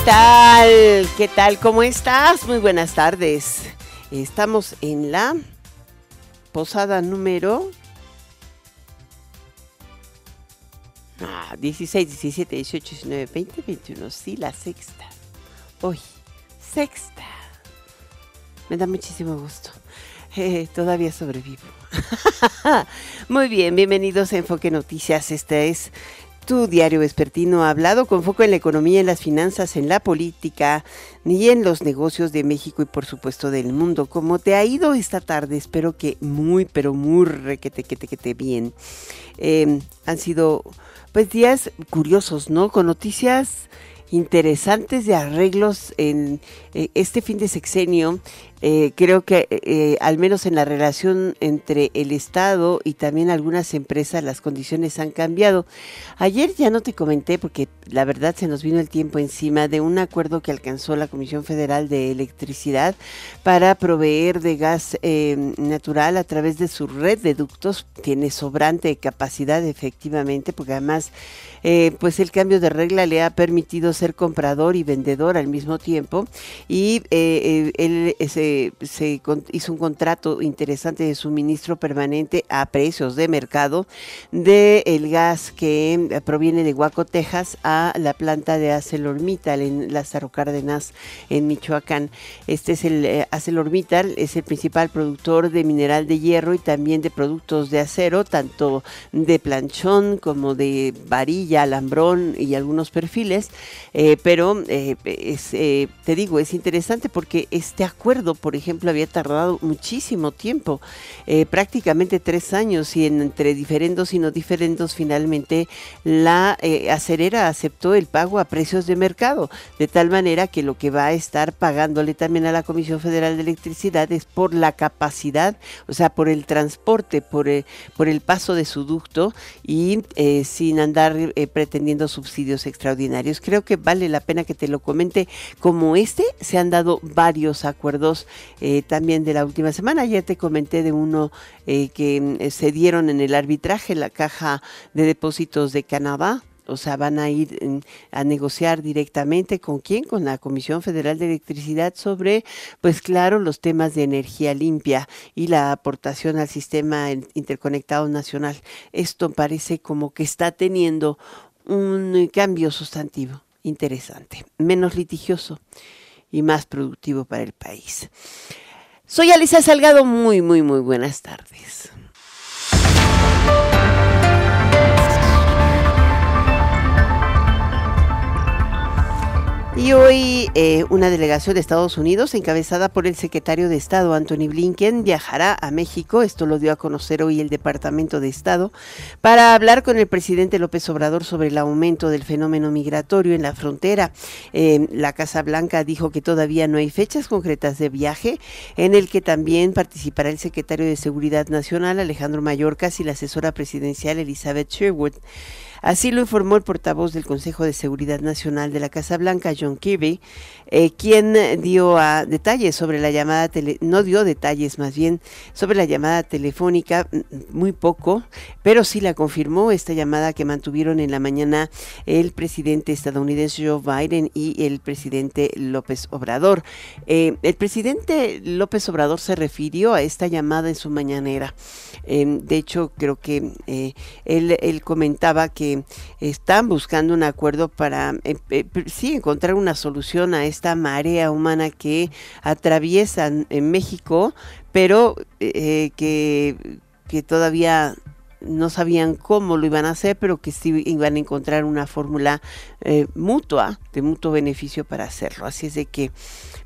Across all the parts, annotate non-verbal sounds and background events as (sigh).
¿Qué tal? ¿Qué tal? ¿Cómo estás? Muy buenas tardes. Estamos en la posada número ah, 16, 17, 18, 19, 20, 21. Sí, la sexta. Hoy, sexta. Me da muchísimo gusto. Eh, todavía sobrevivo. (laughs) Muy bien, bienvenidos a Enfoque Noticias. Este es tu diario vespertino ha hablado con foco en la economía, en las finanzas, en la política y en los negocios de México y por supuesto del mundo. ¿Cómo te ha ido esta tarde? Espero que muy, pero muy requete, que te, que te bien. Eh, han sido pues días curiosos, ¿no? Con noticias interesantes de arreglos en eh, este fin de sexenio eh, creo que eh, al menos en la relación entre el Estado y también algunas empresas las condiciones han cambiado. Ayer ya no te comenté porque la verdad se nos vino el tiempo encima de un acuerdo que alcanzó la Comisión Federal de Electricidad para proveer de gas natural a través de su red de ductos. Tiene sobrante capacidad efectivamente porque además pues el cambio de regla le ha permitido ser comprador y vendedor al mismo tiempo y él ese se, hizo un contrato interesante de suministro permanente a precios de mercado del el gas que eh, proviene de Huaco, Texas, a la planta de ArcelorMittal en Lázaro Cárdenas, en Michoacán. Este es el eh, ArcelorMittal, es el principal productor de mineral de hierro y también de productos de acero, tanto de planchón como de varilla, alambrón y algunos perfiles. Eh, pero te digo, es interesante porque este acuerdo por ejemplo, había tardado muchísimo tiempo, eh, prácticamente tres años, y entre diferendos y no diferendos, finalmente la eh, acerera aceptó el pago a precios de mercado, de tal manera que lo que va a estar pagándole también a la Comisión Federal de Electricidad es por la capacidad, o sea, por el transporte, por, eh, por el paso de su ducto y sin andar pretendiendo subsidios extraordinarios. Creo que vale la pena que te lo comente. Como este, se han dado varios acuerdos eh, también de la última semana. Ya te comenté de uno eh, que mm, se dieron en el arbitraje, la Caja de Depósitos de Canadá, o sea, van a ir mm, a negociar directamente con quién, con la Comisión Federal de Electricidad sobre, pues claro, los temas de energía limpia y la aportación al sistema interconectado nacional. Esto parece como que está teniendo un cambio sustantivo interesante, menos litigioso y más productivo para el país. Soy Alicia Salgado, muy, muy, muy buenas tardes. Y hoy eh, una delegación de Estados Unidos, encabezada por el secretario de Estado Anthony Blinken, viajará a México, esto lo dio a conocer hoy el Departamento de Estado, para hablar con el presidente López Obrador sobre el aumento del fenómeno migratorio en la frontera. Eh, la Casa Blanca dijo que todavía no hay fechas concretas de viaje, en el que también participará el secretario de Seguridad Nacional Alejandro Mayorkas y la asesora presidencial Elizabeth Sherwood. Así lo informó el portavoz del Consejo de Seguridad Nacional de la Casa Blanca, John Kirby, eh, quien dio a detalles sobre la llamada, tele, no dio detalles más bien sobre la llamada telefónica, muy poco, pero sí la confirmó esta llamada que mantuvieron en la mañana el presidente estadounidense Joe Biden y el presidente López Obrador. Eh, el presidente López Obrador se refirió a esta llamada en su mañanera. Eh, de hecho, creo que él, él comentaba que están buscando un acuerdo para, eh, eh, sí, encontrar una solución a esta marea humana que atraviesan en México, pero eh, que, que todavía no sabían cómo lo iban a hacer, pero que sí iban a encontrar una fórmula eh, mutua, de mutuo beneficio para hacerlo. Así es de que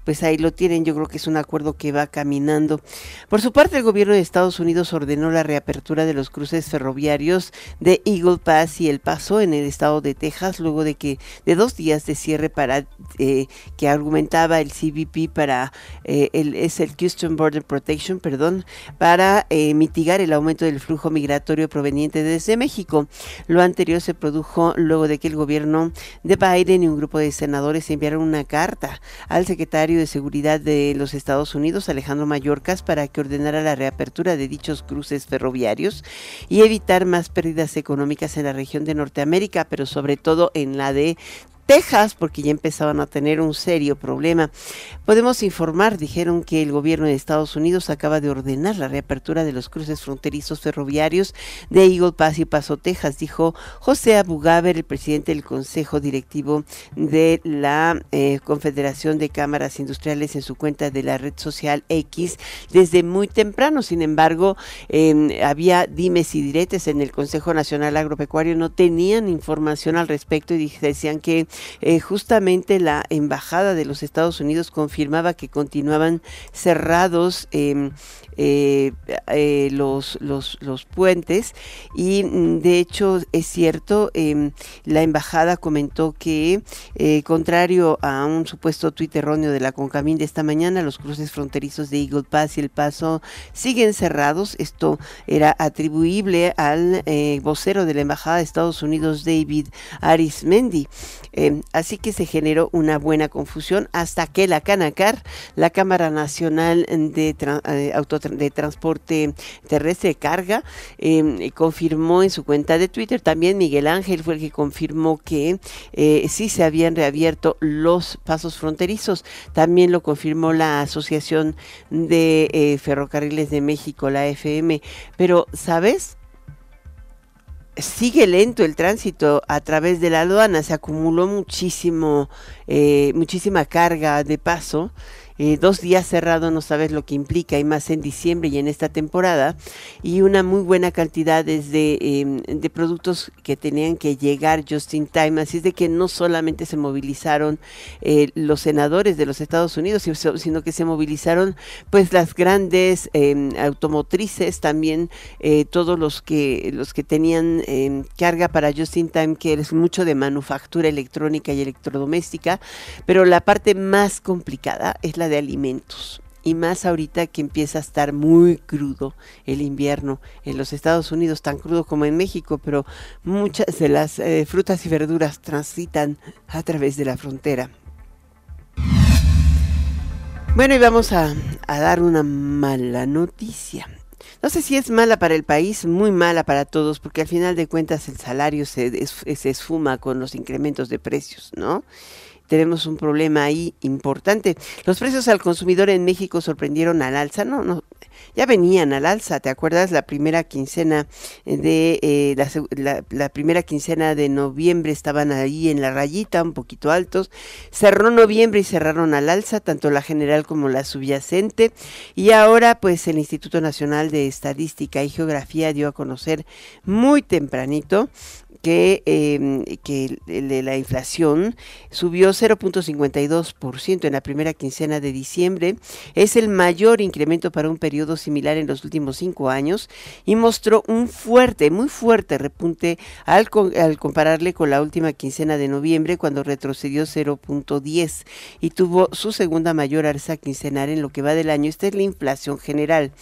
pues ahí lo tienen. Yo creo que es un acuerdo que va caminando. Por su parte, el gobierno de Estados Unidos ordenó la reapertura de los cruces ferroviarios de Eagle Pass y El Paso en el estado de Texas, luego de que de dos días de cierre para eh, que argumentaba el CBP para eh, el es el Houston Border Protection, perdón, para eh, mitigar el aumento del flujo migratorio proveniente desde México. Lo anterior se produjo luego de que el gobierno de Biden y un grupo de senadores enviaron una carta al secretario de Seguridad de los Estados Unidos, Alejandro Mayorkas, para que ordenara la reapertura de dichos cruces ferroviarios y evitar más pérdidas económicas en la región de Norteamérica, pero sobre todo en la de Texas, porque ya empezaban a tener un serio problema. Podemos informar, dijeron que el gobierno de Estados Unidos acaba de ordenar la reapertura de los cruces fronterizos ferroviarios de Eagle Pass y Paso, Texas, dijo José Abugaber, el presidente del Consejo Directivo de la eh, Confederación de Cámaras Industriales en su cuenta de la red social X desde muy temprano. Sin embargo, em, había dimes y diretes en el Consejo Nacional Agropecuario, no tenían información al respecto y decían que eh, justamente la embajada de los Estados Unidos confirmaba que continuaban cerrados em, eh, eh, los, los, los, puentes y mm, de hecho es cierto, em, la embajada comentó que eh, contrario a un supuesto tuit erróneo de la Concamín de esta mañana, los cruces fronterizos de Eagle Pass y El Paso siguen cerrados. Esto era atribuible al vocero de la embajada de Estados Unidos, David Arismendi. Em, así que se generó una buena confusión hasta que la Canacar, la Cámara Nacional de Auto de Transporte Terrestre de Carga, em, confirmó en su cuenta de Twitter, también Miguel Ángel fue el que confirmó que eh, sí se habían reabierto los pasos fronterizos. También lo confirmó la Asociación de eh, Ferrocarriles de México, la FM. Pero, ¿sabes? sigue lento el tránsito a través de la aduana, se acumuló muchísimo, eh, muchísima carga de paso eh, dos días cerrado no sabes lo que implica, y más en diciembre y en esta temporada, y una muy buena cantidad de, em, de productos que tenían que llegar just in time, así es de que no solamente se movilizaron eh, los senadores de los Estados Unidos, sino que se movilizaron pues las grandes em, automotrices, también eh, todos los que, los que tenían em, carga para just in time, que es mucho de manufactura electrónica y electrodoméstica, pero la parte más complicada es la de alimentos. Y más ahorita que empieza a estar muy crudo el invierno en los Estados Unidos, tan crudo como en México, pero muchas de las eh, frutas y verduras transitan a través de la frontera. Bueno, y vamos a, dar una mala noticia. No sé si es mala para el país, muy mala para todos, porque al final de cuentas el salario se, se esfuma con los incrementos de precios, ¿no? Tenemos un problema ahí importante. Los precios al consumidor en México sorprendieron al alza, no, no, ya venían al alza, ¿te acuerdas? La primera quincena de eh, la, primera quincena de noviembre estaban ahí en la rayita, un poquito altos. Cerró noviembre y cerraron al alza, tanto la general como la subyacente. Y ahora, pues, el Instituto Nacional de Estadística y Geografía dio a conocer muy tempranito que, eh, que la inflación subió 0.52% en la primera quincena de diciembre. Es el mayor incremento para un periodo similar en los últimos cinco años y mostró un fuerte, muy fuerte repunte al, al compararle con la última quincena de noviembre cuando retrocedió 0.10 y tuvo su segunda mayor alza quincenal en lo que va del año. Esta es la inflación general.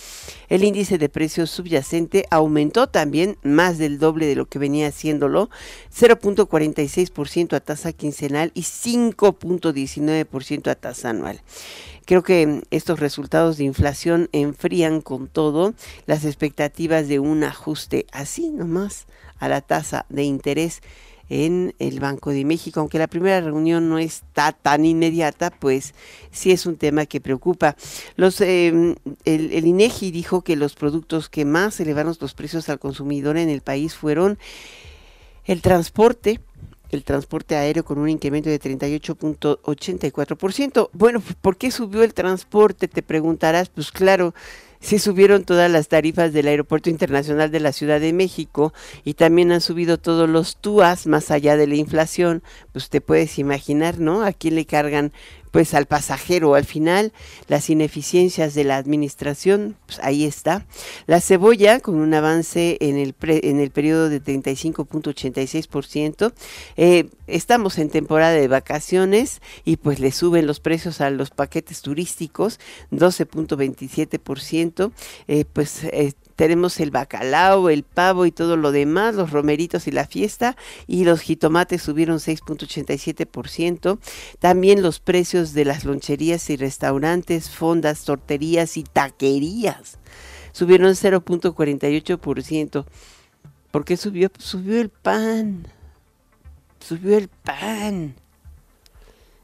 El índice de precios subyacente aumentó también más del doble de lo que venía haciendo 0.46% a tasa quincenal y 5.19% a tasa anual. Creo que estos resultados de inflación enfrían con todo las expectativas de un ajuste así nomás a la tasa de interés en el Banco de México, aunque la primera reunión no está tan inmediata, pues sí es un tema que preocupa. Em, el INEGI dijo que los productos que más elevaron los precios al consumidor en el país fueron el transporte, el transporte aéreo con un incremento de 38.84%. Bueno, ¿por qué subió el transporte? Te preguntarás, pues claro, se subieron todas las tarifas del Aeropuerto Internacional de la Ciudad de México y también han subido todos los TUAS más allá de la inflación, pues te puedes imaginar, ¿no? A quién le cargan pues al pasajero. Al final, las ineficiencias de la administración, pues ahí está. La cebolla, con un avance en el, en el periodo de 35.86%. Eh, estamos en temporada de vacaciones y pues le suben los precios a los paquetes turísticos, 12.27%. Eh, pues eh, tenemos el bacalao, el pavo y todo lo demás, los romeritos y la fiesta, y los jitomates subieron 6.87%. También los precios de las loncherías y restaurantes, fondas, torterías y taquerías subieron 0.48%. ¿Por qué subió? Pues subió el pan. Subió el pan.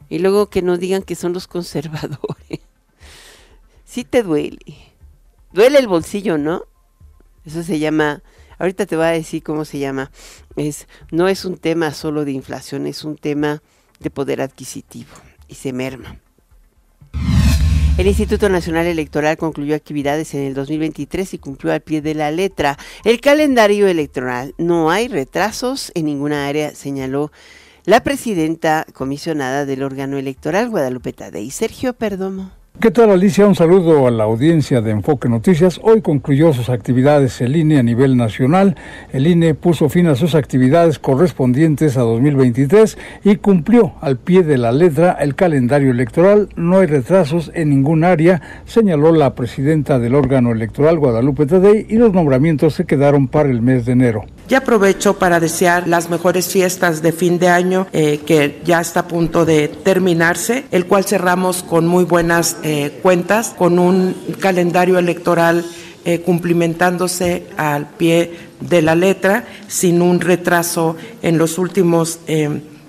Y luego que no digan que son los conservadores. (laughs) Sí te duele. Duele el bolsillo, ¿no? Eso se llama, ahorita te voy a decir cómo se llama. Es, no es un tema solo de inflación, es un tema de poder adquisitivo y se merma. El Instituto Nacional Electoral concluyó actividades en el 2023 y cumplió al pie de la letra el calendario electoral. No hay retrasos en ninguna área, señaló la presidenta comisionada del órgano electoral, Guadalupe Tadei. Sergio Perdomo. ¿Qué tal Alicia? Un saludo a la audiencia de Enfoque Noticias. Hoy concluyó sus actividades el INE a nivel nacional. El INE puso fin a sus actividades correspondientes a 2023 y cumplió al pie de la letra el calendario electoral. No hay retrasos en ningún área, señaló la presidenta del órgano electoral Guadalupe Tadei y los nombramientos se quedaron para el mes de enero. Y aprovecho para desear las mejores fiestas de fin de año eh, que ya está a punto de terminarse, el cual cerramos con muy buenas eh, cuentas, con un calendario electoral eh, cumplimentándose al pie de la letra, sin un retraso en los últimos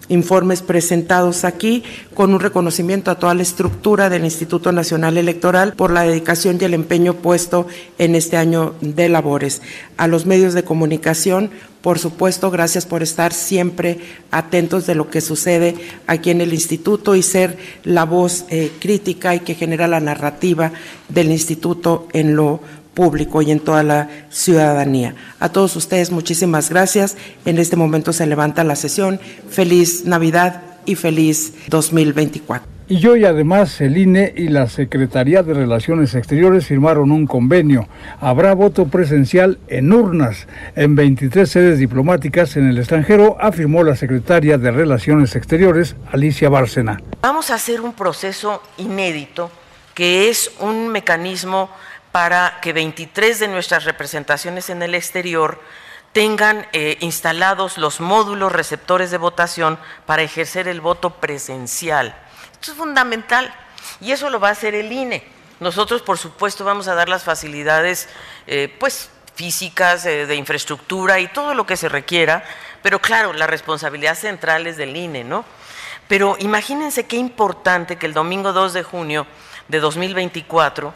informes presentados aquí, con un reconocimiento a toda la estructura del Instituto Nacional Electoral por la dedicación y el empeño puesto en este año de labores. A los medios de comunicación, por supuesto, gracias por estar siempre atentos de lo que sucede aquí en el instituto y ser la voz eh, crítica y que genera la narrativa del instituto en lo público y en toda la ciudadanía. A todos ustedes muchísimas gracias. En este momento se levanta la sesión. Feliz Navidad y feliz 2024. Y hoy además el INE y la Secretaría de Relaciones Exteriores firmaron un convenio. Habrá voto presencial en urnas en 23 sedes diplomáticas en el extranjero, afirmó la secretaria de Relaciones Exteriores, Alicia Bárcena. Vamos a hacer un proceso inédito que es un mecanismo para que 23 de nuestras representaciones en el exterior tengan eh, instalados los módulos receptores de votación para ejercer el voto presencial. Esto es fundamental y eso lo va a hacer el INE. Nosotros, por supuesto, vamos a dar las facilidades, eh, pues, físicas, eh, de infraestructura y todo lo que se requiera, pero claro, la responsabilidad central es del INE, ¿no? Pero imagínense qué importante que el domingo 2 de junio de 2024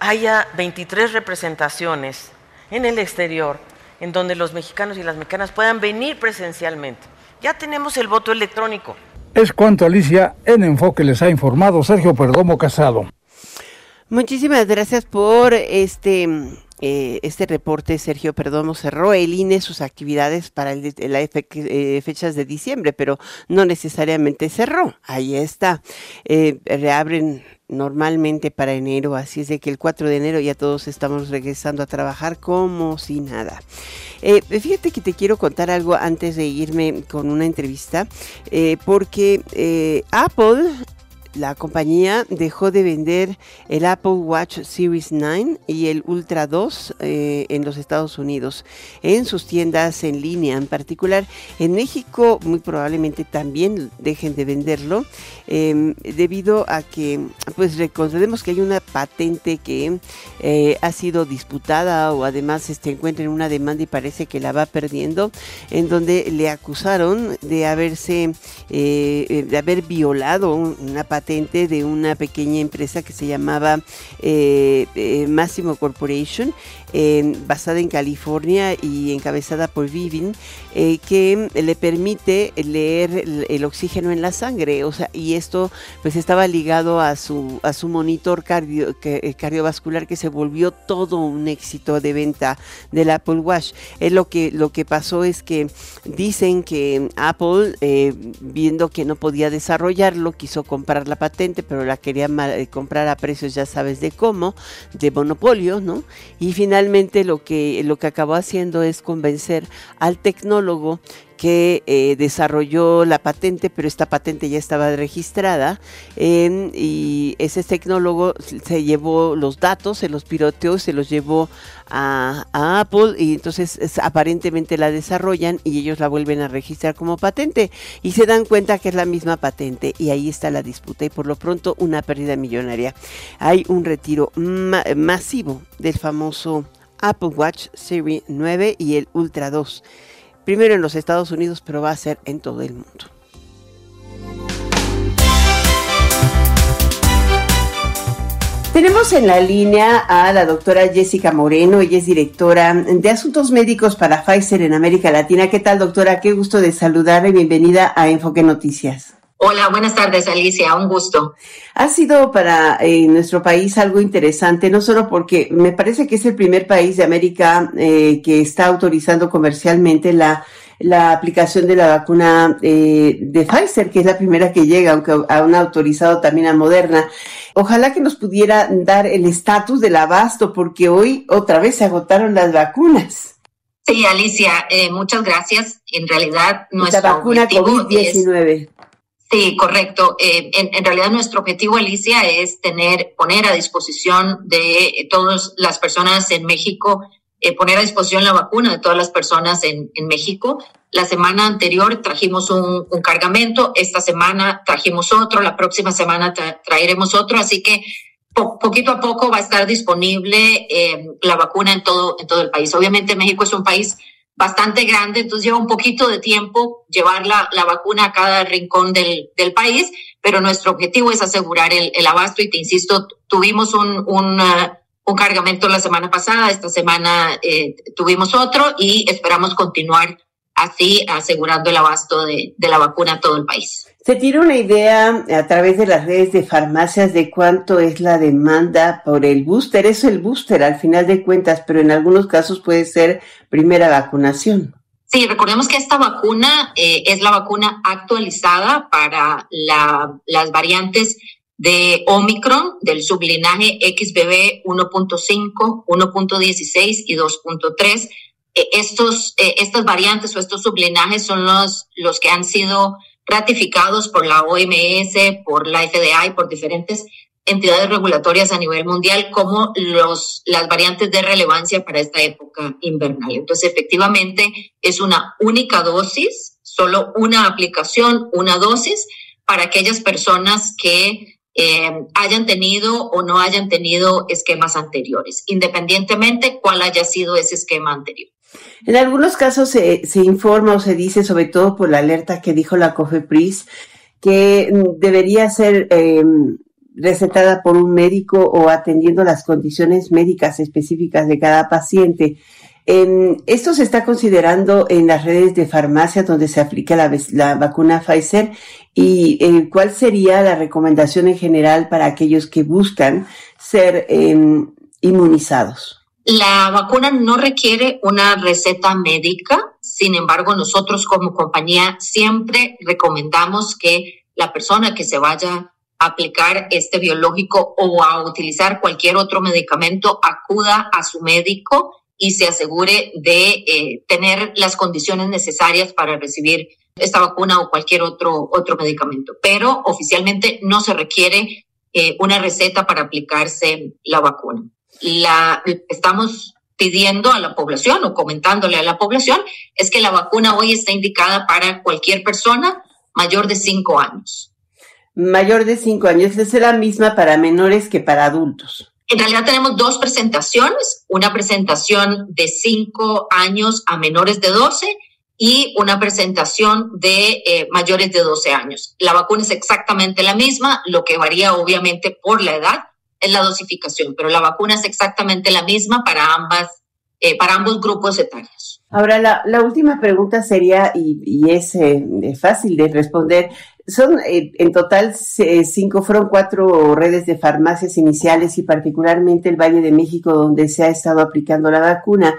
haya 23 representaciones en el exterior en donde los mexicanos y las mexicanas puedan venir presencialmente. Ya tenemos el voto electrónico. Es cuanto Alicia en Enfoque les ha informado Sergio Perdomo Casado. Muchísimas gracias por este eh, este reporte, Sergio Perdomo, cerró el INE sus actividades para las eh, fechas de diciembre, pero no necesariamente cerró. Ahí está. Eh, reabren normalmente para enero, así es de que el 4 de enero ya todos estamos regresando a trabajar como si nada. Eh, fíjate que te quiero contar algo antes de irme con una entrevista, eh, porque Apple la compañía dejó de vender el Apple Watch Series 9 y el Ultra 2 eh, en los Estados Unidos, en sus tiendas en línea en particular. En México muy probablemente también dejen de venderlo em, debido a que, pues recordemos que hay una patente que eh, ha sido disputada o además este, encuentra en una demanda y parece que la va perdiendo, en donde le acusaron de haberse, eh, de haber violado una patente de una pequeña empresa que se llamaba eh, eh, Massimo Corporation, basada en California y encabezada por Vivin, eh, que le permite leer el, oxígeno en la sangre. O sea, y esto pues estaba ligado a su, a su monitor cardio, cardiovascular que se volvió todo un éxito de venta del Apple Watch. Es lo que, lo que pasó es que dicen que Apple, viendo que no podía desarrollarlo, quiso comprar la patente, pero la quería comprar a precios, ya sabes de cómo, de monopolio, ¿no? Y finalmente lo que, lo que acabó haciendo es convencer al tecnólogo que eh, desarrolló la patente, pero esta patente ya estaba registrada y ese tecnólogo se llevó los datos, se los piroteó, se los llevó a, Apple y entonces aparentemente la desarrollan y ellos la vuelven a registrar como patente y se dan cuenta que es la misma patente y ahí está la disputa y por lo pronto una pérdida millonaria. Hay un retiro masivo del famoso Apple Watch Series 9 y el Ultra 2 primero en los Estados Unidos, pero va a ser en todo el mundo. Tenemos en la línea a la doctora Jessica Moreno, ella es directora de Asuntos Médicos para Pfizer en América Latina. ¿Qué tal, doctora? Qué gusto de saludarle. Bienvenida a Enfoque Noticias. Hola, buenas tardes, Alicia, un gusto. Ha sido para eh, nuestro país algo interesante, no solo porque me parece que es el primer país de América eh, que está autorizando comercialmente la, la aplicación de la vacuna eh, de Pfizer, que es la primera que llega, aunque aún ha autorizado también a Moderna. Ojalá que nos pudiera dar el estatus del abasto, porque hoy otra vez se agotaron las vacunas. Sí, Alicia, muchas gracias. En realidad, nuestra vacuna COVID-19. Sí, correcto. Eh, en, realidad nuestro objetivo, Alicia, es tener, poner a disposición de todas las personas en México, eh, poner a disposición la vacuna de todas las personas en, México. La semana anterior trajimos un, cargamento, esta semana trajimos otro, la próxima semana traeremos otro, así que poquito a poco va a estar disponible eh, la vacuna en todo, en todo el país. Obviamente México es un país bastante grande, entonces lleva un poquito de tiempo llevar la, vacuna a cada rincón del, país, pero nuestro objetivo es asegurar el, abasto y te insisto, tuvimos un, un, uh, un, cargamento la semana pasada, esta semana eh, tuvimos otro y esperamos continuar así asegurando el abasto de, de la vacuna a todo el país. ¿Se tiene una idea a través de las redes de farmacias de cuánto es la demanda por el booster? Es el booster al final de cuentas, pero en algunos casos puede ser primera vacunación. Sí, recordemos que esta vacuna eh, es la vacuna actualizada para las variantes de Omicron del sublinaje XBB 1.5, 1.16 y 2.3. Eh, estos, eh, estas variantes o estos sublinajes son los, los que han sido ratificados por la OMS, por la FDA y por diferentes entidades regulatorias a nivel mundial como los, las variantes de relevancia para esta época invernal. Entonces, efectivamente, es una única dosis, solo una aplicación, una dosis para aquellas personas que eh, hayan tenido o no hayan tenido esquemas anteriores, independientemente cuál haya sido ese esquema anterior. En algunos casos se, informa o se dice, sobre todo por la alerta que dijo la COFEPRIS, que mm, debería ser em, recetada por un médico o atendiendo las condiciones médicas específicas de cada paciente. Em, esto se está considerando en las redes de farmacia donde se aplica la, vacuna Pfizer y eh, cuál sería la recomendación en general para aquellos que buscan ser em, inmunizados. La vacuna no requiere una receta médica, sin embargo, nosotros como compañía siempre recomendamos que la persona que se vaya a aplicar este biológico o a utilizar cualquier otro medicamento acuda a su médico y se asegure de eh, tener las condiciones necesarias para recibir esta vacuna o cualquier otro, otro medicamento. Pero oficialmente no se requiere eh, una receta para aplicarse la vacuna la, estamos pidiendo a la población o comentándole a la población es que la vacuna hoy está indicada para cualquier persona mayor de cinco años. Mayor de cinco años, es la misma para menores que para adultos. En realidad tenemos dos presentaciones, una presentación de cinco años a menores de 12 y una presentación de eh, mayores de 12 años. La vacuna es exactamente la misma, lo que varía obviamente por la edad es la dosificación, pero la vacuna es exactamente la misma para ambas, eh, para ambos grupos etarios. Ahora, la, la última pregunta sería, y, y es eh, fácil de responder, son eh, en total cinco, fueron cuatro redes de farmacias iniciales y particularmente el Valle de México donde se ha estado aplicando la vacuna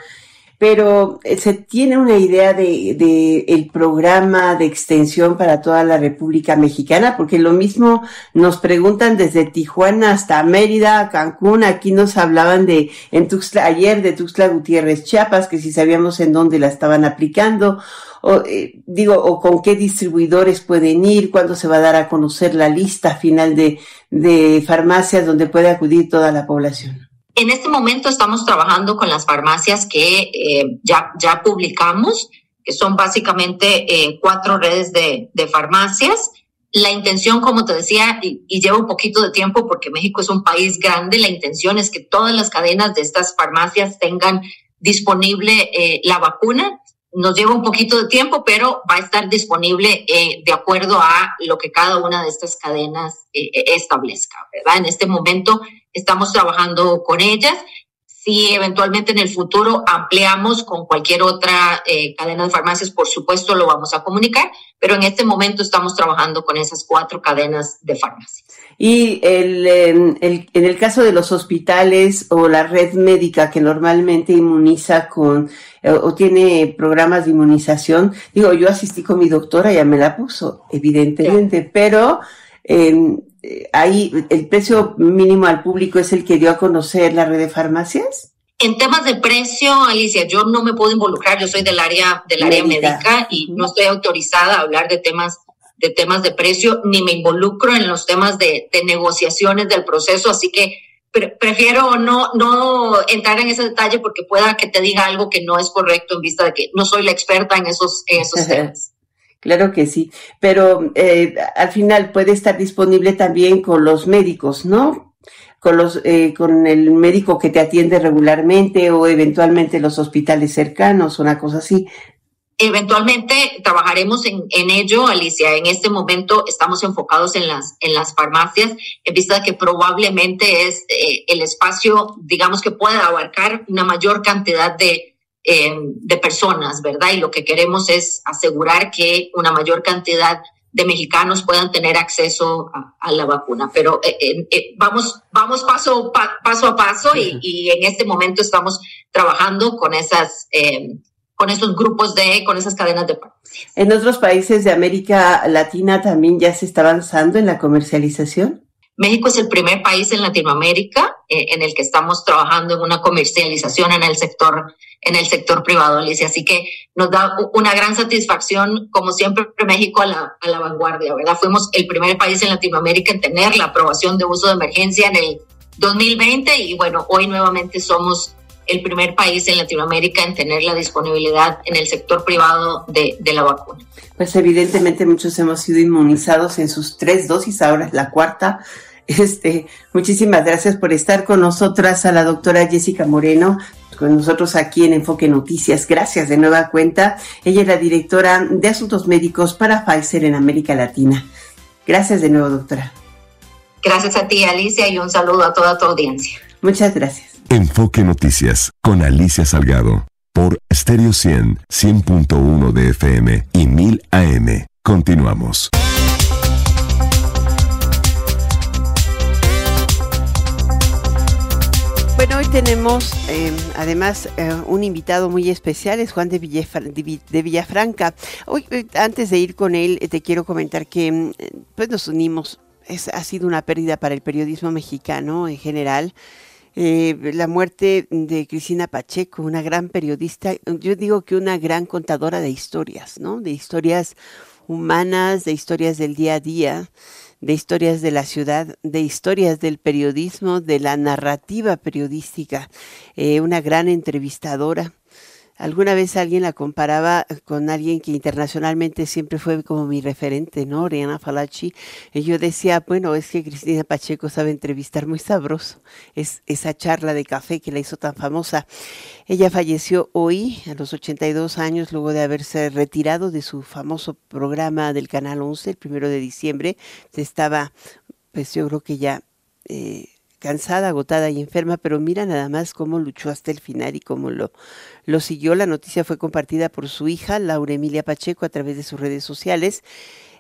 pero eh, se tiene una idea de, de, el programa de extensión para toda la República Mexicana, porque lo mismo nos preguntan desde Tijuana hasta Mérida, Cancún, aquí nos hablaban de en Tuxtla, ayer de Tuxtla Gutiérrez, Chiapas, que si sabíamos en dónde la estaban aplicando, o eh, digo, o con qué distribuidores pueden ir, cuándo se va a dar a conocer la lista final de, de farmacias donde puede acudir toda la población. En este momento estamos trabajando con las farmacias que eh, ya, ya publicamos, que son básicamente eh, cuatro redes de, de, farmacias. La intención, como te decía, y, y, lleva un poquito de tiempo porque México es un país grande, la intención es que todas las cadenas de estas farmacias tengan disponible eh, la vacuna nos lleva un poquito de tiempo, pero va a estar disponible eh, de acuerdo a lo que cada una de estas cadenas eh, establezca, ¿verdad? En este momento estamos trabajando con ellas. Si eventualmente en el futuro ampliamos con cualquier otra eh, cadena de farmacias, por supuesto lo vamos a comunicar, pero en este momento estamos trabajando con esas cuatro cadenas de farmacias. Y el, el, en el caso de los hospitales o la red médica que normalmente inmuniza con eh, o tiene programas de inmunización, digo, yo asistí con mi doctora, ya me la puso, evidentemente, sí. pero eh, ahí el precio mínimo al público es el que dio a conocer la red de farmacias. En temas de precio, Alicia, yo no me puedo involucrar, yo soy del área del área médica, médica y no estoy autorizada a hablar de temas de temas de precio, ni me involucro en los temas de, de negociaciones del proceso, así que pre prefiero no, no entrar en ese detalle porque pueda que te diga algo que no es correcto en vista de que no soy la experta en esos, en esos temas. (laughs) Claro que sí, pero eh, al final puede estar disponible también con los médicos, ¿no? Con los, eh, con el médico que te atiende regularmente o eventualmente los hospitales cercanos, una cosa así. Eventualmente trabajaremos en, en, ello, Alicia. En este momento estamos enfocados en las, en las farmacias, en vista de que probablemente es eh, el espacio, digamos, que pueda abarcar una mayor cantidad de, eh, de personas, ¿verdad? Y lo que queremos es asegurar que una mayor cantidad de mexicanos puedan tener acceso a, a la vacuna. Pero eh, eh, vamos, vamos paso, pa, paso a paso y, y, en este momento estamos trabajando con esas eh, con esos grupos de, con esas cadenas de. ¿En otros países de América Latina también ya se está avanzando en la comercialización? México es el primer país en Latinoamérica eh, en el que estamos trabajando en una comercialización en el sector en el sector privado, Alicia. Así que nos da una gran satisfacción, como siempre, México a la, a la vanguardia, ¿verdad? Fuimos el primer país en Latinoamérica en tener la aprobación de uso de emergencia en el 2020 y bueno, hoy nuevamente somos el primer país en Latinoamérica en tener la disponibilidad en el sector privado de, de, la vacuna. Pues evidentemente muchos hemos sido inmunizados en sus tres dosis, ahora es la cuarta. Este, muchísimas gracias por estar con nosotras a la doctora Jessica Moreno, con nosotros aquí en Enfoque Noticias. Gracias de nueva cuenta. Ella es la directora de Asuntos Médicos para Pfizer en América Latina. Gracias de nuevo, doctora. Gracias a ti, Alicia, y un saludo a toda tu audiencia. Muchas gracias. Enfoque Noticias con Alicia Salgado por Stereo 100, 100.1 de FM y 1000 AM. Continuamos. Bueno, hoy tenemos eh, además eh, un invitado muy especial, es Juan de, Villafra de Villafranca. Hoy, eh, antes de ir con él, te quiero comentar que mm, pues nos unimos. Es, ha sido una pérdida para el periodismo mexicano en general. La muerte de Cristina Pacheco, una gran periodista, yo digo que una gran contadora de historias, ¿no? De historias humanas, de historias del día a día, de historias de la ciudad, de historias del periodismo, de la narrativa periodística, eh, una gran entrevistadora. Alguna vez alguien la comparaba con alguien que internacionalmente siempre fue como mi referente, ¿no? Oriana Falachi. Y yo decía, bueno, es que Cristina Pacheco sabe entrevistar muy sabroso. Es esa charla de café que la hizo tan famosa. Ella falleció hoy, a los 82 años, luego de haberse retirado de su famoso programa del Canal 11, el primero de diciembre. Estaba, pues yo creo que ya... Eh, cansada, agotada y enferma, pero mira nada más cómo luchó hasta el final y cómo lo, lo siguió. La noticia fue compartida por su hija, Laura Emilia Pacheco, a través de sus redes sociales.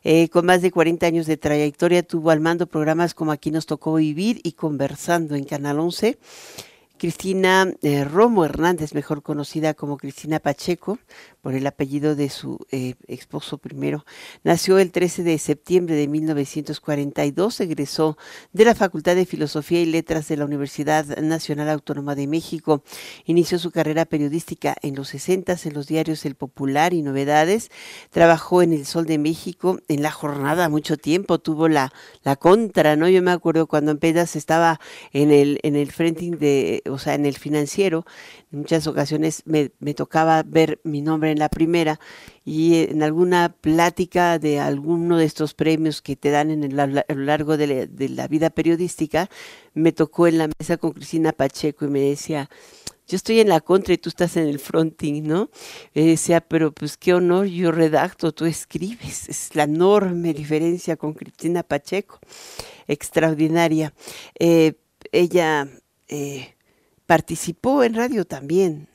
Eh, con más de 40 años de trayectoria, tuvo al mando programas como Aquí nos tocó vivir y Conversando en Canal 11. Cristina eh, Romo Hernández, mejor conocida como Cristina Pacheco, por el apellido de su eh, esposo primero, nació el 13 de septiembre de 1942, egresó de la Facultad de Filosofía y Letras de la Universidad Nacional Autónoma de México, inició su carrera periodística en los 60 en los diarios El Popular y Novedades, trabajó en El Sol de México, en La Jornada mucho tiempo, tuvo la, la contra, ¿no? Yo me acuerdo cuando en Pedas estaba en el, en el frente de o sea, en el financiero, en muchas ocasiones me, tocaba ver mi nombre en la primera y en alguna plática de alguno de estos premios que te dan en el, a lo largo de la, vida periodística, me tocó en la mesa con Cristina Pacheco y me decía, yo estoy en la contra y tú estás en el fronting, ¿no? Me decía, pero pues qué honor, yo redacto, tú escribes. Es la enorme diferencia con Cristina Pacheco, extraordinaria. Eh, ella eh, Participó en radio también.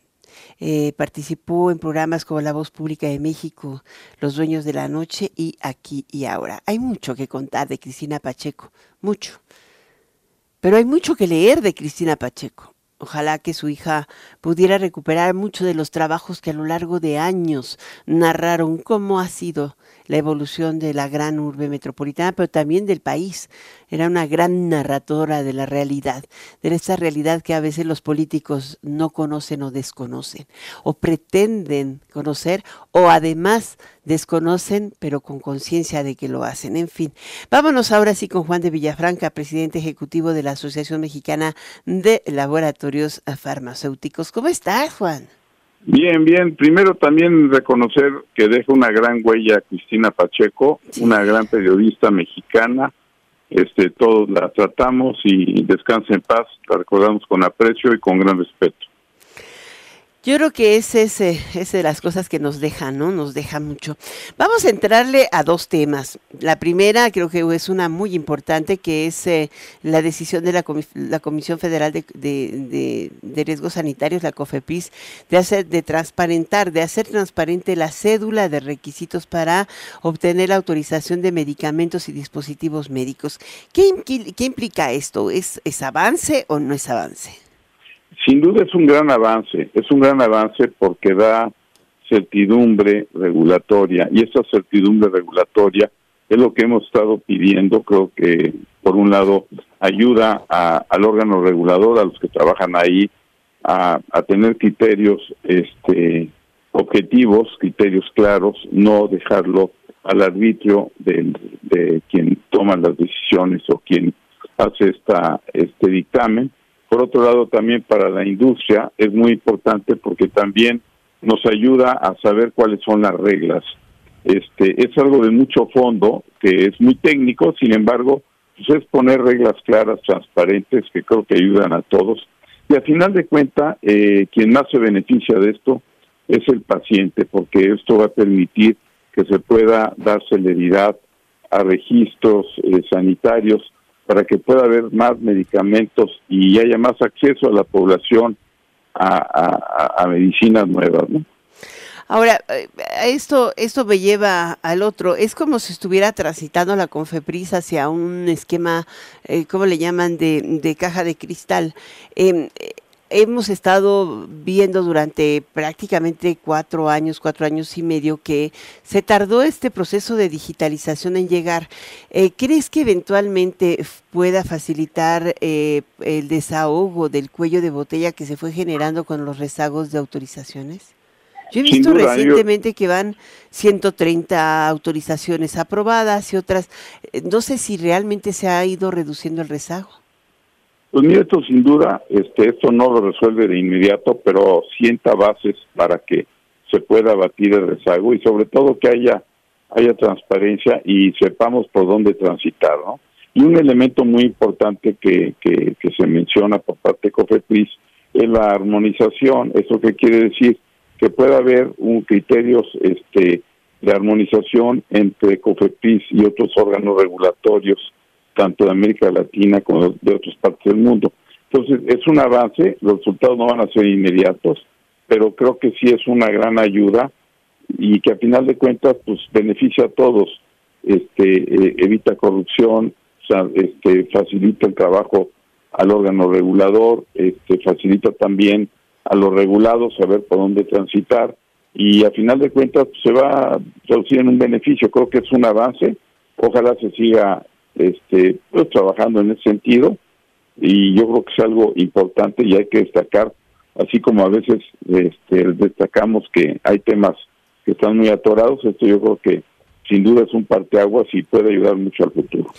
Eh, participó en programas como La Voz Pública de México, Los Dueños de la Noche y Aquí y Ahora. Hay mucho que contar de Cristina Pacheco, mucho. Pero hay mucho que leer de Cristina Pacheco. Ojalá que su hija pudiera recuperar mucho de los trabajos que a lo largo de años narraron cómo ha sido la evolución de la gran urbe metropolitana, pero también del país. Era una gran narradora de la realidad, de esa realidad que a veces los políticos no conocen o desconocen, o pretenden conocer, o además desconocen, pero con conciencia de que lo hacen. En fin, vámonos ahora sí con Juan de Villafranca, presidente ejecutivo de la Asociación Mexicana de Laboratorios Farmacéuticos. ¿Cómo estás, Juan? Bien, bien. Primero también reconocer que deja una gran huella Cristina Pacheco, una gran periodista mexicana. Este, todos la tratamos y descansa en paz, la recordamos con aprecio y con gran respeto. Yo creo que ese es, ese de las cosas que nos deja, ¿no? Nos deja mucho. Vamos a entrarle a dos temas. La primera creo que es una muy importante, que es eh, la decisión de la, Comisión Federal de, Riesgos Sanitarios, la COFEPRIS, de hacer, de transparentar, de hacer transparente la cédula de requisitos para obtener la autorización de medicamentos y dispositivos médicos. ¿Qué, implica esto? ¿Es, ¿Es avance o no es avance? Sin duda es un gran avance, es un gran avance porque da certidumbre regulatoria y esa certidumbre regulatoria es lo que hemos estado pidiendo, creo que por un lado ayuda al órgano regulador, a los que trabajan ahí, a, tener criterios este, objetivos, criterios claros, no dejarlo al arbitrio de, de quien toma las decisiones o quien hace esta este dictamen por otro lado, también para la industria es muy importante porque también nos ayuda a saber cuáles son las reglas. Este es algo de mucho fondo, que es muy técnico, sin embargo, pues es poner reglas claras, transparentes, que creo que ayudan a todos. Y al final de cuentas, eh, quien más se beneficia de esto es el paciente, porque esto va a permitir que se pueda dar celeridad a registros eh, sanitarios para que pueda haber más medicamentos y haya más acceso a la población a, medicinas nuevas, ¿no? Ahora, eh, esto, esto me lleva al otro. Es como si estuviera transitando la Confepris hacia un esquema, eh, ¿cómo le llaman?, de, de caja de cristal. Eh, hemos estado viendo durante prácticamente cuatro años, cuatro años y medio que se tardó este proceso de digitalización en llegar. Eh, ¿Crees que eventualmente pueda facilitar eh, el desahogo del cuello de botella que se fue generando con los rezagos de autorizaciones? Yo he visto recientemente que van 130 autorizaciones aprobadas y otras. Eh, no sé si realmente se ha ido reduciendo el rezago. Pues mira, esto sin duda, este, esto no lo resuelve de inmediato, pero sienta bases para que se pueda abatir el rezago y sobre todo que haya haya transparencia y sepamos por dónde transitar, ¿no? Y un elemento muy importante que, que, que se menciona por parte de COFEPRIS es la armonización. ¿Eso qué quiere decir? Que pueda haber un criterios este, de armonización entre COFEPRIS y otros órganos regulatorios, tanto de América Latina como de otras partes del mundo. Entonces, es un avance, los resultados no van a ser inmediatos, pero creo que sí es una gran ayuda y que a final de cuentas pues beneficia a todos. Este eh, evita corrupción este facilita el trabajo al órgano regulador este facilita también a los regulados saber por dónde transitar y a final de cuentas pues, se va a traducir en un beneficio. Creo que es un avance ojalá se siga este pues, trabajando en ese sentido y yo creo que es algo importante y hay que destacar así como a veces este, destacamos que hay temas que están muy atorados. Esto yo creo que sin duda es un parteaguas y puede ayudar mucho al futuro.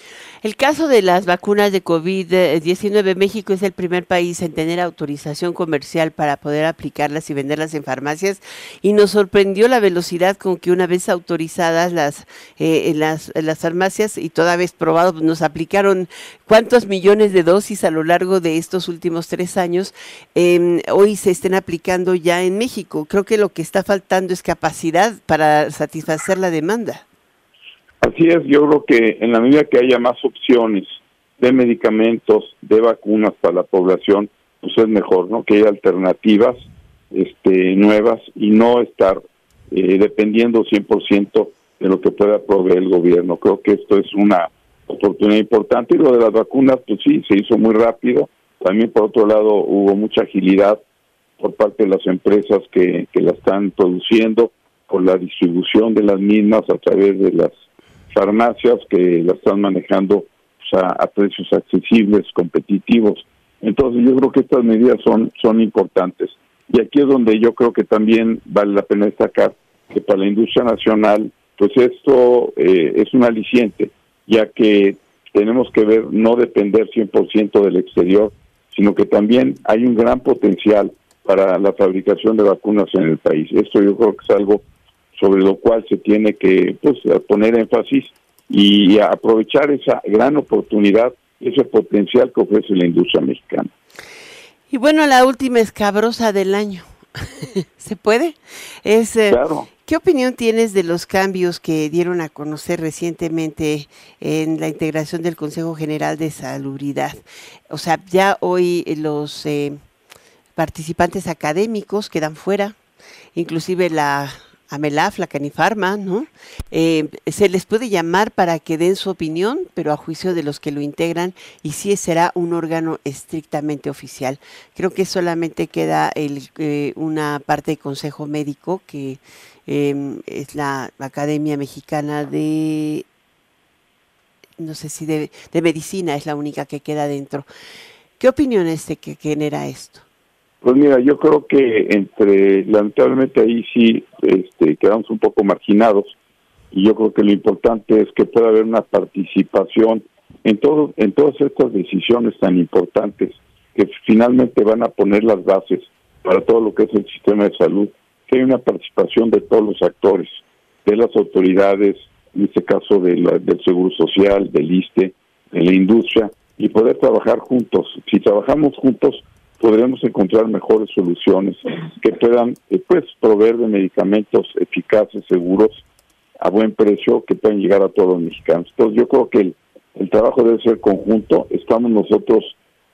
El caso de las vacunas de COVID-19, México es el primer país en tener autorización comercial para poder aplicarlas y venderlas en farmacias y nos sorprendió la velocidad con que una vez autorizadas las, eh, en las, las farmacias y toda vez probado, pues, nos aplicaron cuántos millones de dosis a lo largo de estos últimos tres años, em, hoy se estén aplicando ya en México. Creo que lo que está faltando es capacidad para satisfacer la demanda. Así es, yo creo que en la medida que haya más opciones de medicamentos, de vacunas para la población, pues es mejor, ¿no? Que haya alternativas este, nuevas y no estar eh, dependiendo 100% de lo que pueda proveer el gobierno. Creo que esto es una oportunidad importante y lo de las vacunas, pues sí, se hizo muy rápido. También por otro lado hubo mucha agilidad por parte de las empresas que, que la están produciendo, por la distribución de las mismas a través de las farmacias que la están manejando pues, a, precios accesibles, competitivos. Entonces yo creo que estas medidas son, son importantes. Y aquí es donde yo creo que también vale la pena destacar que para la industria nacional, pues esto eh, es un aliciente, ya que tenemos que ver no depender 100% del exterior, sino que también hay un gran potencial para la fabricación de vacunas en el país. Esto yo creo que es algo sobre lo cual se tiene que pues, poner énfasis y aprovechar esa gran oportunidad, ese potencial que ofrece la industria mexicana. Y bueno, la última escabrosa del año. (laughs) ¿Se puede? Es, eh, claro. ¿Qué opinión tienes de los cambios que dieron a conocer recientemente en la integración del Consejo General de Salubridad? O sea, ya hoy los eh, participantes académicos quedan fuera, inclusive la Amelaf, la Canifarma, ¿no? Eh, se les puede llamar para que den su opinión, pero a juicio de los que lo integran, y sí será un órgano estrictamente oficial. Creo que solamente queda eh, una parte de consejo médico, que em, es la Academia Mexicana de, no sé si de, de medicina, es la única que queda dentro. ¿Qué opinión es de que genera esto? Pues mira, yo creo que entre, lamentablemente ahí sí este, quedamos un poco marginados y yo creo que lo importante es que pueda haber una participación en todo, en todas estas decisiones tan importantes que finalmente van a poner las bases para todo lo que es el sistema de salud, que hay una participación de todos los actores, de las autoridades, en este caso de del Seguro Social, del ISTE, de la industria, y poder trabajar juntos. Si trabajamos juntos, podremos encontrar mejores soluciones que puedan eh, pues proveer de medicamentos eficaces, seguros, a buen precio, que puedan llegar a todos los mexicanos. Entonces yo creo que el, el trabajo debe ser conjunto, estamos nosotros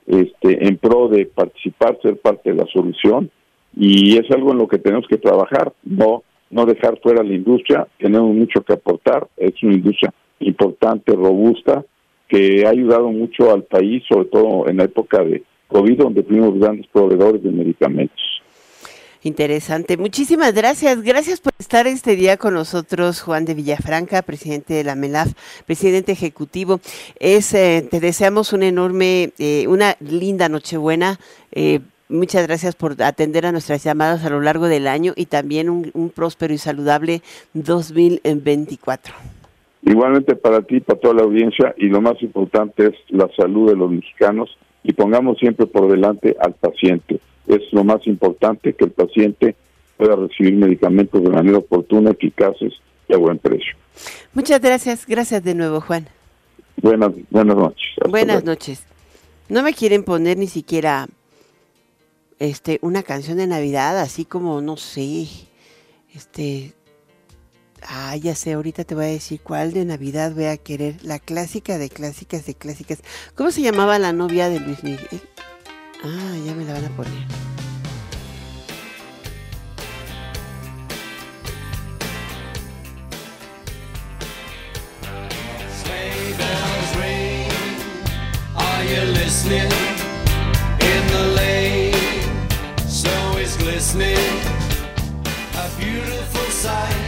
este, en pro de participar, ser parte de la solución y es algo en lo que tenemos que trabajar, no no dejar fuera la industria, tenemos mucho que aportar, es una industria importante, robusta, que ha ayudado mucho al país, sobre todo en la época de, COVID, donde fuimos grandes proveedores de medicamentos. Interesante. Muchísimas gracias. Gracias por estar este día con nosotros, Juan de Villafranca, presidente de la MELAF, presidente ejecutivo. Es, eh, te deseamos una enorme, eh, una linda Nochebuena. Eh, muchas gracias por atender a nuestras llamadas a lo largo del año y también un, un próspero y saludable 2024. Igualmente para ti, para toda la audiencia y lo más importante es la salud de los mexicanos y pongamos siempre por delante al paciente. Es lo más importante que el paciente pueda recibir medicamentos de manera oportuna, eficaces y a buen precio. Muchas gracias, gracias de nuevo, Juan. Buenas, buenas noches. buenas noches. No me quieren poner ni siquiera este una canción de Navidad, así como no sé, este Ah, ya sé, ahorita te voy a decir cuál de Navidad voy a querer. La clásica de clásicas de clásicas. ¿Cómo se llamaba la novia de Luis Miguel? Ah, ya me la van a poner. a beautiful sight.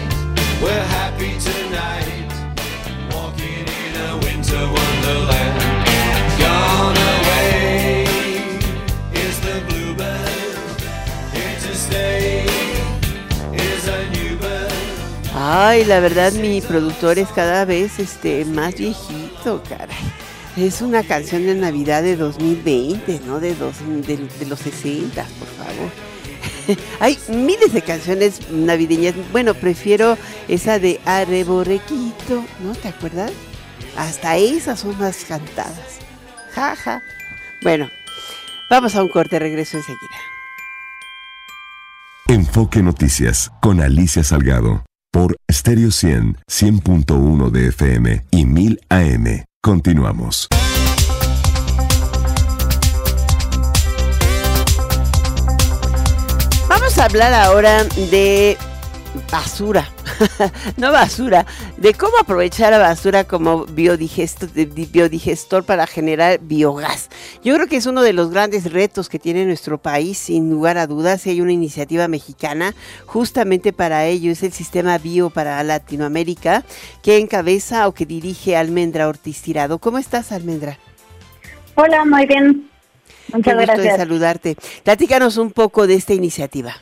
Ay, la verdad mi productor es cada vez este más viejito, caray. Es una canción de Navidad de 2020, ¿no? De, dos, de, de los 60, por favor. (laughs) Hay miles de canciones navideñas. Bueno, prefiero esa de Arreborequito, ¿no? ¿Te acuerdas? Hasta esas son más cantadas. Jaja. Bueno, vamos a un corte, regreso enseguida. Enfoque Noticias con Alicia Salgado por Stereo 100, 100.1 de FM y 1000 AM. Continuamos. Vamos a hablar ahora de basura, (laughs) no basura, de cómo aprovechar la basura como biodigestor, biodigestor para generar biogás. Yo creo que es uno de los grandes retos que tiene nuestro país, sin lugar a dudas, y hay una iniciativa mexicana justamente para ello, es el sistema Bio para Latinoamérica, que encabeza o que dirige Almendra Ortiz Tirado. ¿Cómo estás, Almendra? Hola, muy bien. Muchas Qué gusto de saludarte. Platícanos un poco de esta iniciativa.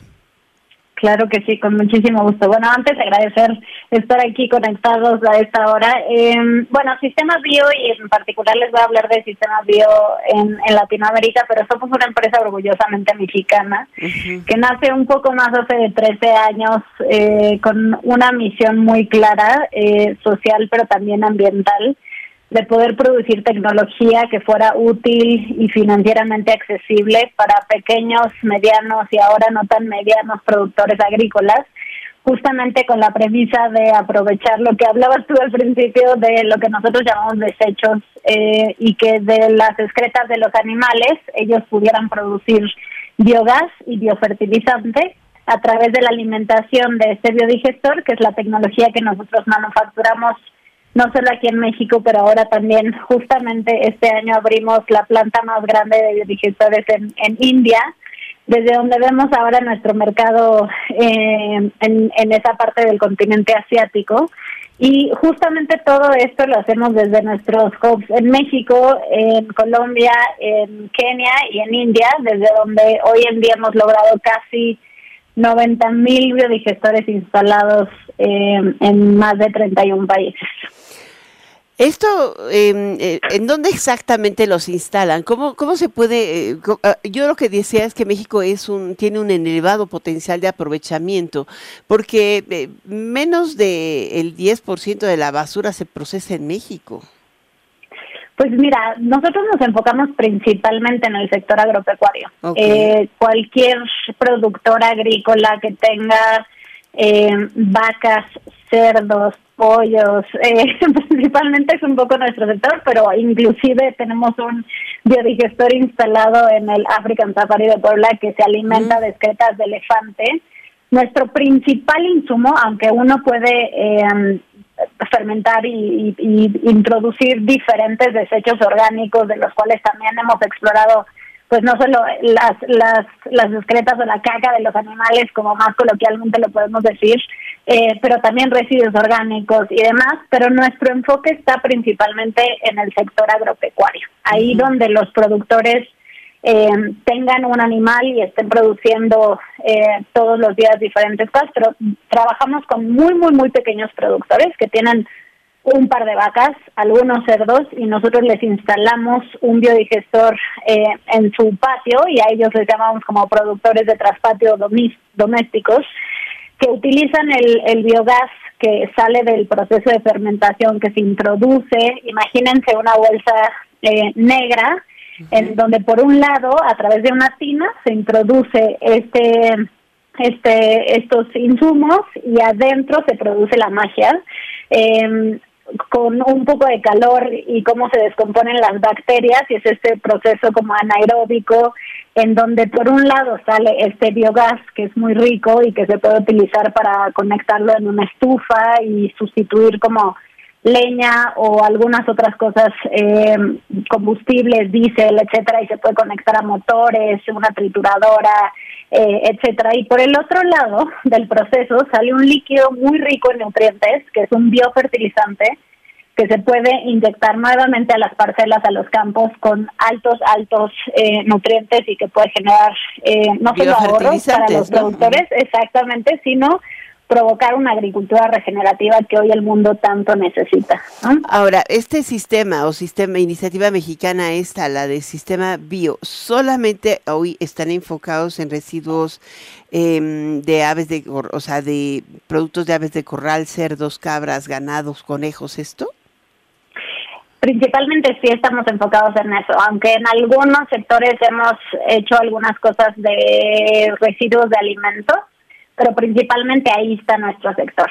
Claro que sí, con muchísimo gusto. Bueno, antes de agradecer estar aquí conectados a esta hora. Eh, bueno, Sistema Bio, y en particular les voy a hablar de Sistema Bio en, en Latinoamérica, pero somos una empresa orgullosamente mexicana, que nace un poco más hace de 13 años eh, con una misión muy clara, eh, social, pero también ambiental de poder producir tecnología que fuera útil y financieramente accesible para pequeños, medianos y ahora no tan medianos productores agrícolas, justamente con la premisa de aprovechar lo que hablabas tú al principio de lo que nosotros llamamos desechos eh, y que de las excretas de los animales ellos pudieran producir biogás y biofertilizante a través de la alimentación de este biodigestor, que es la tecnología que nosotros manufacturamos no solo aquí en México, pero ahora también justamente este año abrimos la planta más grande de biodigestores en, en India, desde donde vemos ahora nuestro mercado eh, en, en esa parte del continente asiático. Y justamente todo esto lo hacemos desde nuestros hubs en México, en Colombia, en Kenia y en India, desde donde hoy en día hemos logrado casi 90 mil biodigestores instalados eh, en más de 31 países. Esto, em, eh, ¿en dónde exactamente los instalan? ¿Cómo, cómo se puede? Eh, ah, yo lo que decía es que México es un, tiene un elevado potencial de aprovechamiento, porque eh, menos del 10% de la basura se procesa en México. Pues mira, nosotros nos enfocamos principalmente en el sector agropecuario. cualquier productor agrícola que tenga vacas, cerdos, pollos, eh, (laughs) principalmente es un poco nuestro sector, pero inclusive tenemos un biodigestor instalado en el African Safari de Puebla que se alimenta de excretas de elefante. Nuestro principal insumo, aunque uno puede eh, fermentar y, introducir diferentes desechos orgánicos, de los cuales también hemos explorado pues no solo las, las, las excretas o la caca de los animales, como más coloquialmente lo podemos decir, eh, pero también residuos orgánicos y demás, pero nuestro enfoque está principalmente en el sector agropecuario, ahí donde los productores eh, tengan un animal y estén produciendo eh, todos los días diferentes cosas, pero trabajamos con muy, muy, muy pequeños productores que tienen un par de vacas, algunos cerdos, y nosotros les instalamos un biodigestor eh, en su patio y a ellos les llamamos como productores de traspatio domésticos, que utilizan el, el biogás que sale del proceso de fermentación que se introduce. Imagínense una bolsa eh, negra en donde por un lado a través de una tina se introduce este este estos insumos y adentro se produce la magia eh, con un poco de calor y cómo se descomponen las bacterias y es este proceso como anaeróbico en donde por un lado sale este biogás que es muy rico y que se puede utilizar para conectarlo en una estufa y sustituir como leña o algunas otras cosas, eh, combustibles, diésel, etcétera, y se puede conectar a motores, una trituradora, eh, etcétera. Y por el otro lado (laughs) del proceso sale un líquido muy rico en nutrientes, que es un biofertilizante, que se puede inyectar nuevamente a las parcelas, a los campos, con altos, altos eh, nutrientes y que puede generar eh, no solo ahorros para los productores, exactamente, sino provocar una agricultura regenerativa que hoy el mundo tanto necesita. Ahora, este sistema o sistema, iniciativa mexicana esta, la de sistema bio, solamente hoy están enfocados en residuos em, de aves de, o sea, de productos de aves de corral, cerdos, cabras, ganados, conejos, ¿esto? Principalmente sí estamos enfocados en eso, aunque en algunos sectores hemos hecho algunas cosas de residuos de alimentos, pero principalmente ahí está nuestro sector.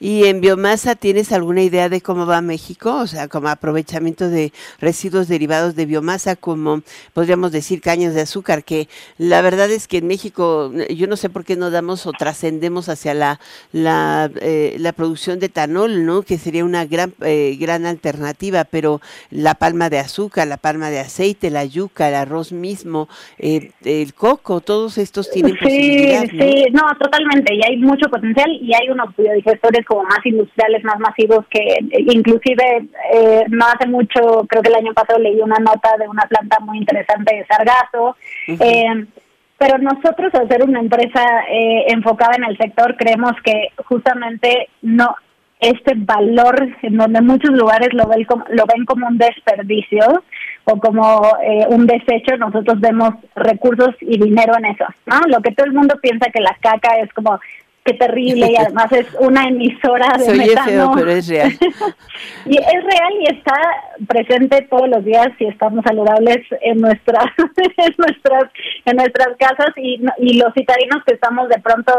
¿Y en biomasa tienes alguna idea de cómo va México? O sea, como aprovechamiento de residuos derivados de biomasa, como podríamos decir cañas de azúcar, que la verdad es que en México yo no sé por qué no damos o trascendemos hacia la, la, eh, la, producción de etanol, ¿no? Que sería una gran, eh, gran alternativa, pero la palma de azúcar, la palma de aceite, la yuca, el arroz mismo, eh, el coco, todos estos tienen sí, posibilidad, ¿no? Sí, no, totalmente, y hay mucho potencial y hay unos biodigestores como más industriales, más masivos, que inclusive eh, no hace mucho, creo que el año pasado leí una nota de una planta muy interesante de Sargazo. Eh, pero nosotros, al ser una empresa eh, enfocada en el sector, creemos que justamente no este valor en donde muchos lugares lo ven como, lo ven como un desperdicio o como un desecho, nosotros vemos recursos y dinero en eso, ¿no? Lo que todo el mundo piensa que la caca es como qué terrible y además es una emisora de metano. pero es real. (laughs) y es real y está presente todos los días y estamos saludables en nuestras (laughs) en nuestras en nuestras casas y, y los citadinos que estamos de pronto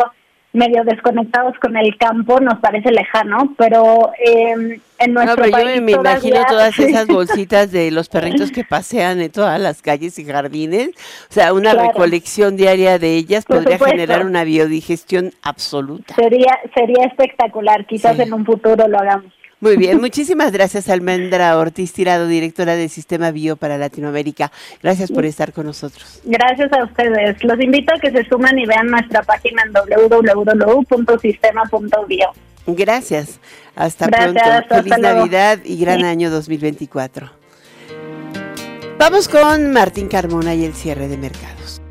medio desconectados con el campo nos parece lejano, pero eh, en nuestro no, pero Yo me, imagino todas esas (laughs) bolsitas de los perritos que pasean en todas las calles y jardines, o sea, una recolección diaria de ellas podría generar una biodigestión absoluta. Sería sería espectacular, quizás en un futuro lo hagamos. Muy bien, (laughs) muchísimas gracias Almendra Ortiz Tirado, directora del Sistema Bio para Latinoamérica. Gracias por estar con nosotros. Gracias a ustedes. Los invito a que se sumen y vean nuestra página en www.sistema.bio. Gracias. Hasta pronto. Feliz Navidad y gran año 2024. Vamos con Martín Carmona y el cierre de mercados.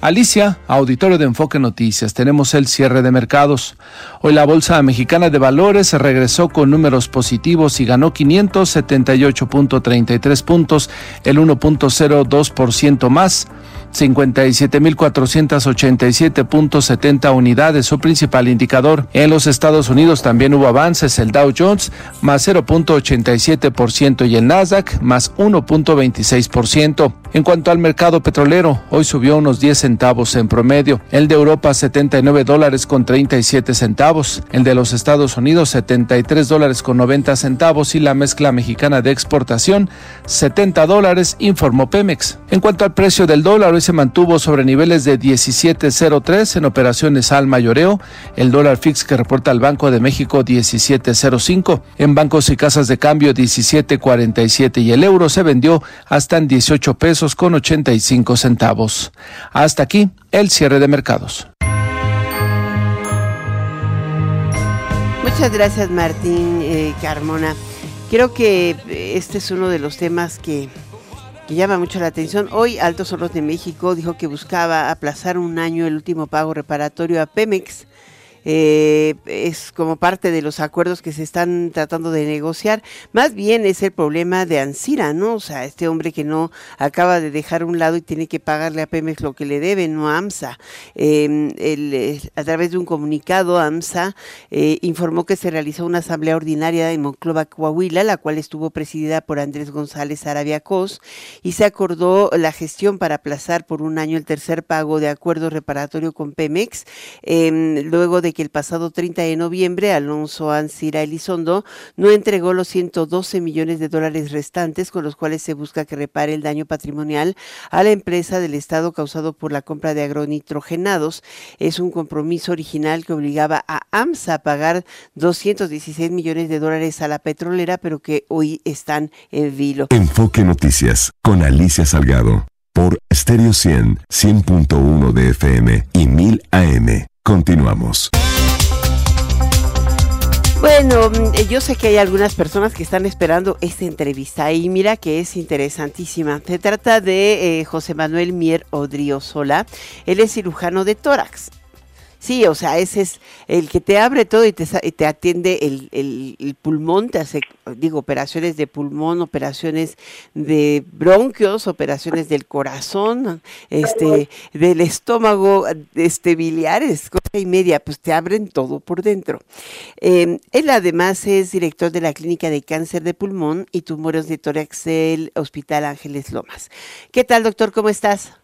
Alicia, auditorio de Enfoque Noticias, tenemos el cierre de mercados. Hoy la Bolsa Mexicana de Valores regresó con números positivos y ganó 578.33 puntos, el 1.02% más. 57.487.70 unidades, su principal indicador. En los Estados Unidos también hubo avances, el Dow Jones más 0.87% y el Nasdaq más 1.26%. En cuanto al mercado petrolero, hoy subió unos 10 centavos en promedio, el de Europa 79 dólares con 37 centavos, el de los Estados Unidos 73 dólares con 90 centavos y la mezcla mexicana de exportación 70 dólares, informó Pemex. En cuanto al precio del dólar, se mantuvo sobre niveles de 17.03 en operaciones al mayoreo, el dólar fix que reporta el Banco de México 17.05, en bancos y casas de cambio 17.47 y el euro se vendió hasta en 18 pesos con 85 centavos. Hasta aquí el cierre de mercados. Muchas gracias Martín eh, Carmona. Creo que este es uno de los temas que que llama mucho la atención. Hoy Altos Hornos de México dijo que buscaba aplazar un año el último pago reparatorio a Pemex. Eh, es como parte de los acuerdos que se están tratando de negociar. Más bien es el problema de Ansira, ¿no? O sea, este hombre que no acaba de dejar un lado y tiene que pagarle a Pemex lo que le debe, no a AMSA. Em, a través de un comunicado, AMSA eh, informó que se realizó una asamblea ordinaria en Monclova, Coahuila, la cual estuvo presidida por Andrés González Arabia Cos y se acordó la gestión para aplazar por un año el tercer pago de acuerdo reparatorio con Pemex, em, luego de que el pasado 30 de noviembre Alonso Ansira Elizondo no entregó los 112 millones de dólares restantes con los cuales se busca que repare el daño patrimonial a la empresa del Estado causado por la compra de agronitrogenados. Es un compromiso original que obligaba a AMSA a pagar 216 millones de dólares a la petrolera, pero que hoy están en vilo. Enfoque Noticias con Alicia Salgado por Stereo 100, 100.1 de FM y 1000 AM. Continuamos. Bueno, mm, yo sé que hay algunas personas que están esperando esta entrevista y mira que es interesantísima. Se trata de eh, José Manuel Mier Odriozola. Él es cirujano de tórax. Sí, o sea, ese es el que te abre todo y te, te atiende el, pulmón, te hace, digo, operaciones de pulmón, operaciones de bronquios, operaciones del corazón, este, del estómago, este, biliares, cosa y media, pues te abren todo por dentro. Em, él además es director de la Clínica de Cáncer de Pulmón y Tumores de Tórax del Hospital Ángeles Lomas. ¿Qué tal, doctor? ¿Cómo estás?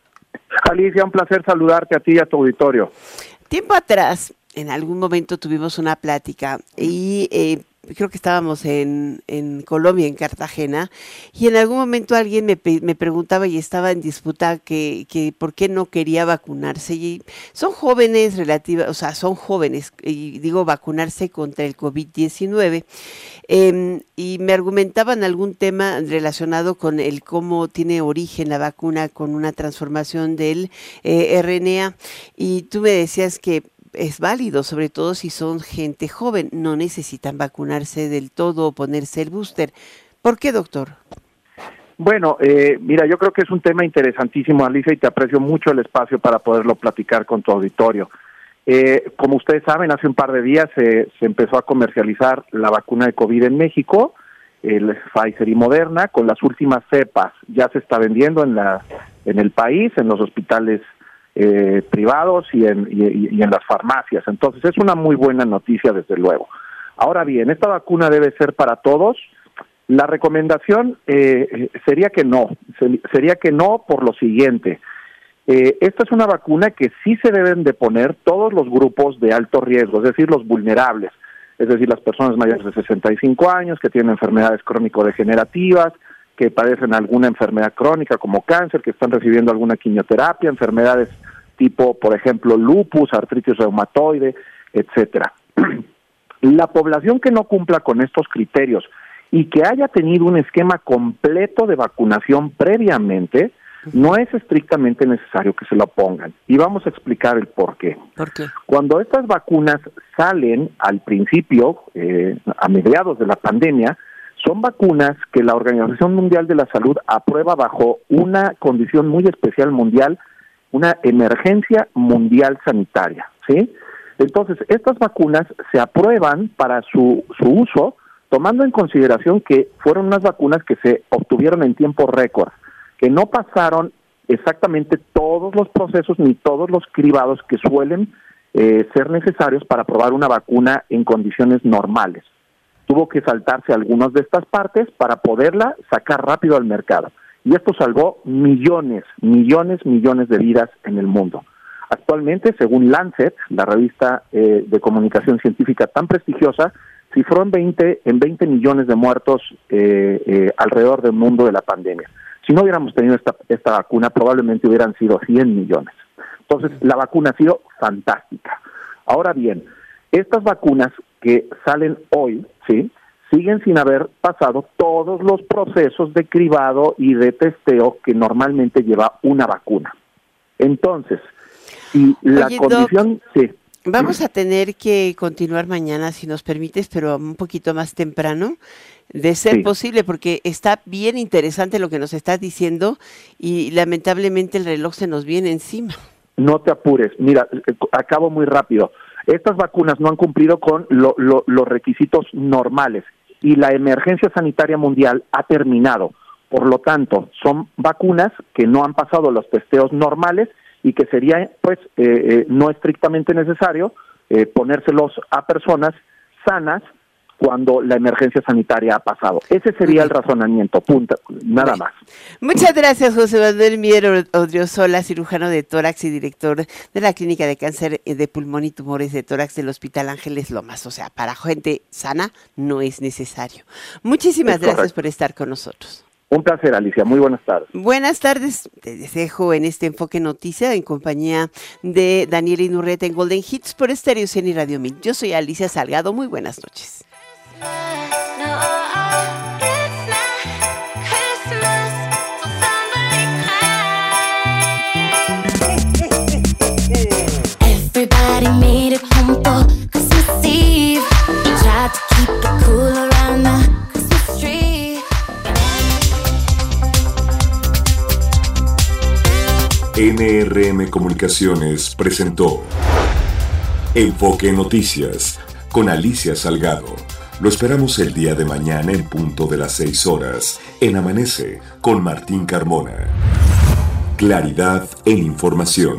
Alicia, un placer saludarte a ti y a tu auditorio. Tiempo atrás, en algún momento tuvimos una plática y eh, creo que estábamos en, en, Colombia, en Cartagena, y en algún momento alguien me, me preguntaba y estaba en disputa que, que, por qué no quería vacunarse. Y son jóvenes relativas, o sea, son jóvenes, y digo vacunarse contra el COVID-19. Em, y me argumentaban algún tema relacionado con el cómo tiene origen la vacuna con una transformación del eh, RNA. Y tú me decías que es válido, sobre todo si son gente joven, no necesitan vacunarse del todo o ponerse el booster. ¿Por qué, doctor? Bueno, eh, mira, yo creo que es un tema interesantísimo, Alicia, y te aprecio mucho el espacio para poderlo platicar con tu auditorio. Eh, como ustedes saben, hace un par de días se empezó a comercializar la vacuna de COVID en México, el Pfizer y Moderna, con las últimas cepas. Ya se está vendiendo en, la, en el país, en los hospitales eh, privados y en, y, en las farmacias. Entonces es una muy buena noticia, desde luego. Ahora bien, ¿esta vacuna debe ser para todos? La recomendación eh, sería que no, sería que no por lo siguiente. Eh, esta es una vacuna que sí se deben de poner todos los grupos de alto riesgo, es decir, los vulnerables, es decir, las personas mayores de 65 años que tienen enfermedades crónico-degenerativas, que padecen alguna enfermedad crónica como cáncer, que están recibiendo alguna quimioterapia, enfermedades tipo, por ejemplo, lupus, artritis reumatoide, etcétera. (clears throat) La población que no cumpla con estos criterios y que haya tenido un esquema completo de vacunación previamente, no es estrictamente necesario que se lo pongan. Y vamos a explicar el por qué. ¿Por qué? Cuando estas vacunas salen al principio, eh, a mediados de la pandemia, son vacunas que la Organización Mundial de la Salud aprueba bajo una condición muy especial mundial, una emergencia mundial sanitaria, ¿sí? Entonces, estas vacunas se aprueban para su, su uso tomando en consideración que fueron unas vacunas que se obtuvieron en tiempo récord, que no pasaron exactamente todos los procesos ni todos los cribados que suelen eh, ser necesarios para aprobar una vacuna en condiciones normales tuvo que saltarse algunas de estas partes para poderla sacar rápido al mercado. Y esto salvó millones, millones, millones de vidas en el mundo. Actualmente, según Lancet, la revista eh, de comunicación científica tan prestigiosa, cifró en 20, en 20 millones de muertos eh, eh, alrededor del mundo de la pandemia. Si no hubiéramos tenido esta, esta vacuna, probablemente hubieran sido 100 millones. Entonces, la vacuna ha sido fantástica. Ahora bien, estas vacunas que salen hoy, ¿sí? siguen sin haber pasado todos los procesos de cribado y de testeo que normalmente lleva una vacuna. Entonces, y la condición, sí. Vamos a tener que continuar mañana, si nos permites, pero un poquito más temprano, de ser posible, porque está bien interesante lo que nos estás diciendo y lamentablemente el reloj se nos viene encima. No te apures, mira, acabo muy rápido. Estas vacunas no han cumplido con los requisitos normales y la emergencia sanitaria mundial ha terminado. Por lo tanto, son vacunas que no han pasado los testeos normales y que sería, pues, eh, eh, no estrictamente necesario eh, ponérselos a personas sanas cuando la emergencia sanitaria ha pasado. Ese sería el razonamiento, punto, nada más. Muchas gracias, José Manuel Mier Odriozola, cirujano de tórax y director de la Clínica de Cáncer de Pulmón y Tumores de Tórax del Hospital Ángeles Lomas. O sea, para gente sana no es necesario. Muchísimas gracias por estar con nosotros. Un placer, Alicia. Muy buenas tardes. Buenas tardes. Te dejo en este enfoque noticia en compañía de Daniel Inurreta en Golden Hits por Estéreo y Radio Mil. Yo soy Alicia Salgado. Muy buenas noches. NRM Comunicaciones presentó Enfoque Noticias con Alicia Salgado lo esperamos el día de mañana en punto de las 6 horas en Amanece con Martín Carmona. Claridad en información.